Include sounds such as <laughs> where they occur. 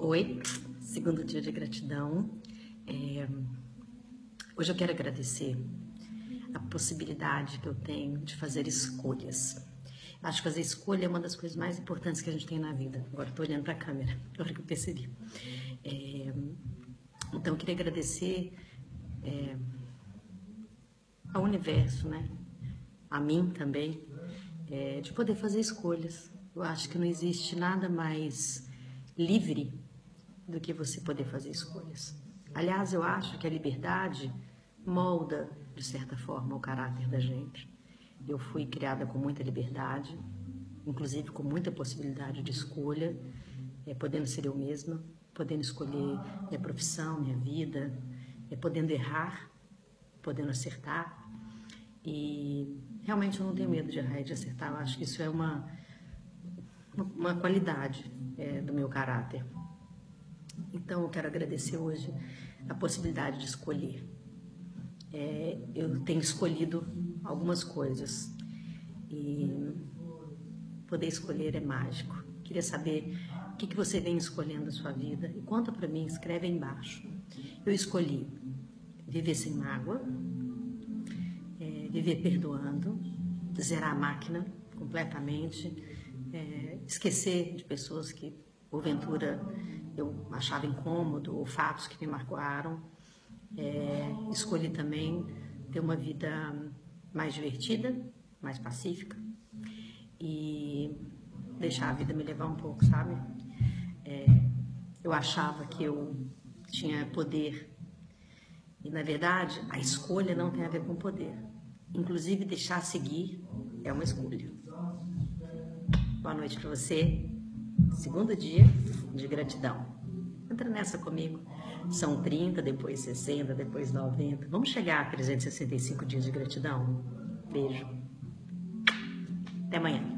Oi, segundo dia de gratidão. É... Hoje eu quero agradecer a possibilidade que eu tenho de fazer escolhas. Acho que fazer escolha é uma das coisas mais importantes que a gente tem na vida. Agora estou olhando para a câmera, <laughs> agora que eu percebi. É... Então eu queria agradecer é... ao universo, né? A mim também, é... de poder fazer escolhas. Eu acho que não existe nada mais livre do que você poder fazer escolhas. Aliás, eu acho que a liberdade molda, de certa forma, o caráter da gente. Eu fui criada com muita liberdade, inclusive com muita possibilidade de escolha, é, podendo ser eu mesma, podendo escolher minha profissão, minha vida, é, podendo errar, podendo acertar. E realmente eu não tenho medo de errar e de acertar. Eu acho que isso é uma, uma qualidade é, do meu caráter. Então, eu quero agradecer hoje a possibilidade de escolher. É, eu tenho escolhido algumas coisas e poder escolher é mágico. Queria saber o que, que você vem escolhendo na sua vida e conta para mim, escreve aí embaixo. Eu escolhi viver sem mágoa, é, viver perdoando, zerar a máquina completamente, é, esquecer de pessoas que porventura eu achava incômodo ou fatos que me marcaram. É, escolhi também ter uma vida mais divertida, mais pacífica e deixar a vida me levar um pouco, sabe? É, eu achava que eu tinha poder e na verdade a escolha não tem a ver com poder. Inclusive deixar seguir é uma escolha. Boa noite para você. Segundo dia de gratidão. Entra nessa comigo. São 30, depois 60, depois 90. Vamos chegar a 365 dias de gratidão? Beijo. Até amanhã.